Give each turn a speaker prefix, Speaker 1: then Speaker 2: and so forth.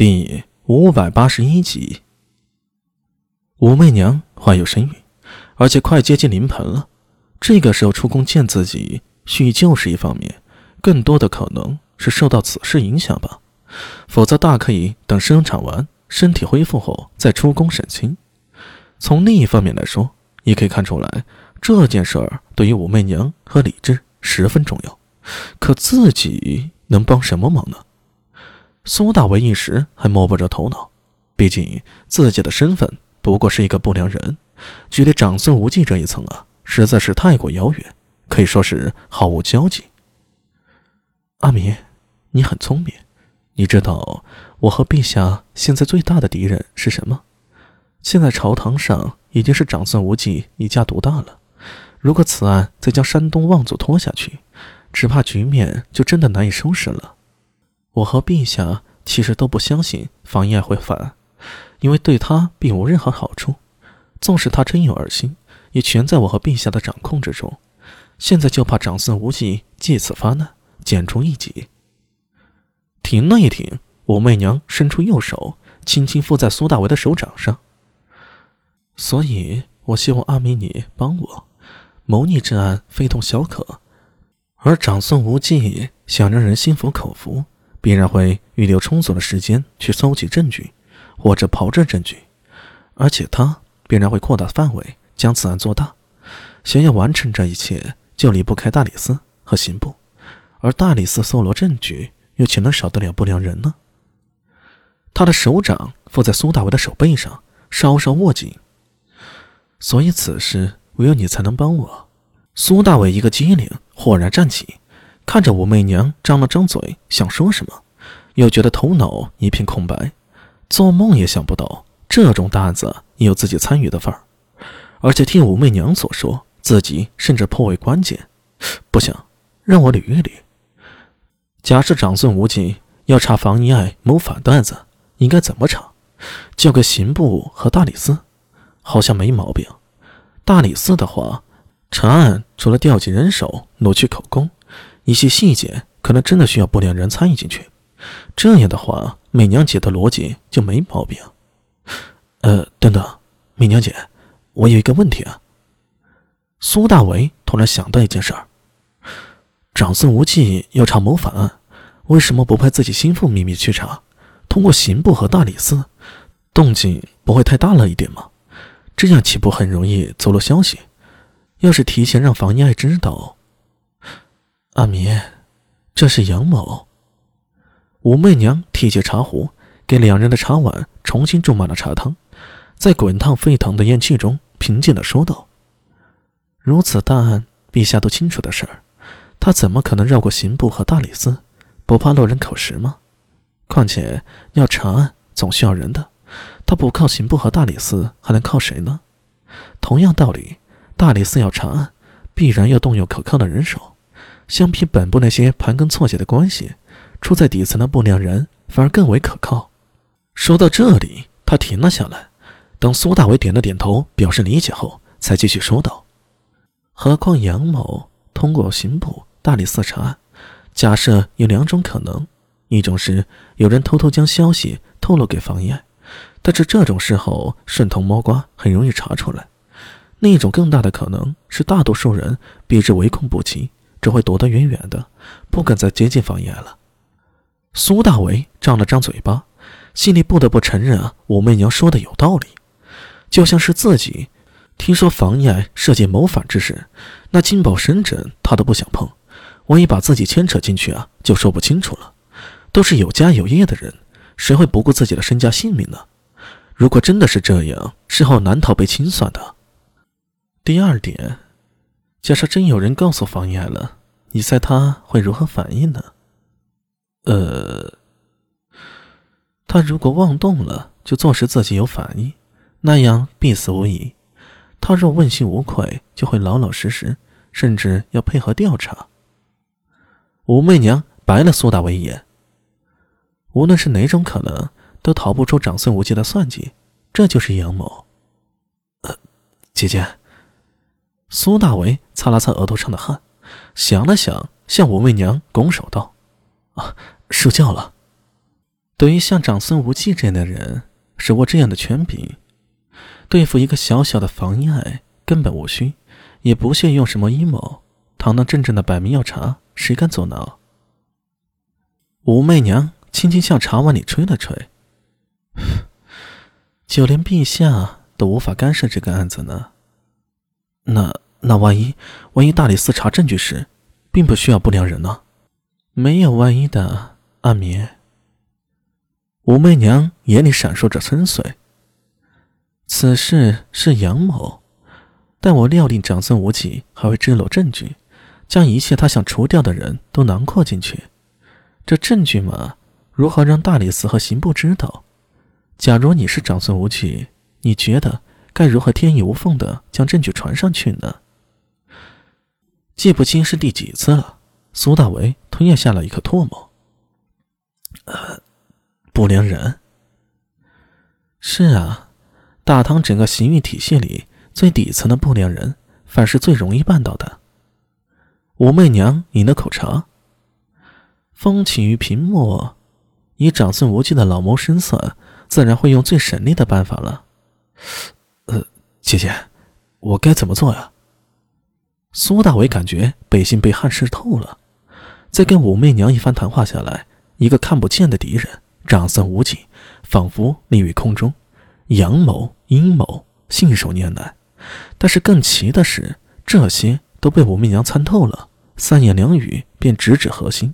Speaker 1: 第五百八十一集，武媚娘怀有身孕，而且快接近临盆了。这个时候出宫见自己，叙旧是一方面，更多的可能是受到此事影响吧。否则大可以等生产完，身体恢复后再出宫省亲。从另一方面来说，也可以看出来这件事儿对于武媚娘和李治十分重要。可自己能帮什么忙呢？苏大为一时还摸不着头脑，毕竟自己的身份不过是一个不良人，距离长孙无忌这一层啊，实在是太过遥远，可以说是毫无交集。阿弥，你很聪明，你知道我和陛下现在最大的敌人是什么？现在朝堂上已经是长孙无忌一家独大了，如果此案再将山东望族拖下去，只怕局面就真的难以收拾了。我和陛下其实都不相信房遗爱会反，因为对他并无任何好处。纵使他真有二心，也全在我和陛下的掌控之中。现在就怕长孙无忌借此发难，剪除一己。停了一停，武媚娘伸出右手，轻轻附在苏大为的手掌上。所以，我希望阿弥你帮我，谋逆之案非同小可。而长孙无忌想让人心服口服。必然会预留充足的时间去搜集证据，或者炮制证据，而且他必然会扩大范围，将此案做大。想要完成这一切，就离不开大理寺和刑部，而大理寺搜罗证据，又岂能少得了不良人呢？他的手掌附在苏大为的手背上，稍稍握紧。所以此事唯有你才能帮我。苏大伟一个机灵，豁然站起。看着武媚娘张了张嘴，想说什么，又觉得头脑一片空白，做梦也想不到这种大案子也有自己参与的份儿。而且听武媚娘所说，自己甚至颇为关键。不行，让我捋一捋。假设长孙无忌要查房遗爱谋反的案子，应该怎么查？交给刑部和大理寺，好像没毛病。大理寺的话，查案除了调集人手、挪去口供。一些细节可能真的需要不良人参与进去，这样的话，美娘姐的逻辑就没毛病。呃，等等，美娘姐，我有一个问题啊。苏大为突然想到一件事儿：长孙无忌要查谋反案，为什么不派自己心腹秘密去查？通过刑部和大理寺，动静不会太大了一点吗？这样岂不很容易走漏消息？要是提前让房一爱知道。阿弥，这是杨某。武媚娘提起茶壶，给两人的茶碗重新注满了茶汤，在滚烫沸腾的烟气中，平静的说道：“如此大案，陛下都清楚的事儿，他怎么可能绕过刑部和大理寺？不怕落人口实吗？况且要查案，总需要人的，他不靠刑部和大理寺，还能靠谁呢？同样道理，大理寺要查案，必然要动用可靠的人手。”相比本部那些盘根错节的关系，处在底层的不良人反而更为可靠。说到这里，他停了下来。等苏大伟点了点头，表示理解后，才继续说道：“何况杨某通过刑部、大理寺查案，假设有两种可能：一种是有人偷偷将消息透露给房爷，但是这种事后顺藤摸瓜，很容易查出来；另一种更大的可能是大多数人避之唯恐不及。”只会躲得远远的，不敢再接近房爷了。苏大为张了张嘴巴，心里不得不承认啊，武媚娘说的有道理。就像是自己听说房爷设计谋反之事，那金宝神枕他都不想碰，万一把自己牵扯进去啊，就说不清楚了。都是有家有业的人，谁会不顾自己的身家性命呢？如果真的是这样，事后难逃被清算的。第二点。假设真有人告诉房爷了，你猜他会如何反应呢？呃，他如果妄动了，就坐实自己有反应，那样必死无疑；他若问心无愧，就会老老实实，甚至要配合调查。武媚娘白了苏大为一眼。无论是哪种可能，都逃不出长孙无忌的算计，这就是阳谋。呃，姐姐。苏大为擦了擦额头上的汗，想了想，向武媚娘拱手道：“啊，受教了。”对于像长孙无忌这样的人，手握这样的权柄，对付一个小小的房爱，根本无需，也不屑用什么阴谋。堂堂正正的摆明要查，谁敢阻挠？武媚娘轻轻向茶碗里吹了吹，就连陛下都无法干涉这个案子呢。那那万一万一大理寺查证据时，并不需要不良人呢？没有万一的，阿弥。武媚娘眼里闪烁着深邃。此事是杨某，但我料定长孙无忌还会支漏证据。将一切他想除掉的人都囊括进去，这证据嘛，如何让大理寺和刑部知道？假如你是长孙无忌，你觉得该如何天衣无缝的将证据传上去呢？记不清是第几次了，苏大为吞咽下了一颗唾沫。呃，不良人。是啊，大唐整个刑狱体系里最底层的不良人，反是最容易办到的。武媚娘饮了口茶，风起于平末，以长孙无忌的老谋深算，自然会用最省力的办法了。姐姐，我该怎么做呀？苏大伟感觉背心被汗湿透了，在跟武媚娘一番谈话下来，一个看不见的敌人长孙无忌，仿佛立于空中，阳谋阴谋信手拈来。但是更奇的是，这些都被武媚娘参透了。三言两语便直指核心。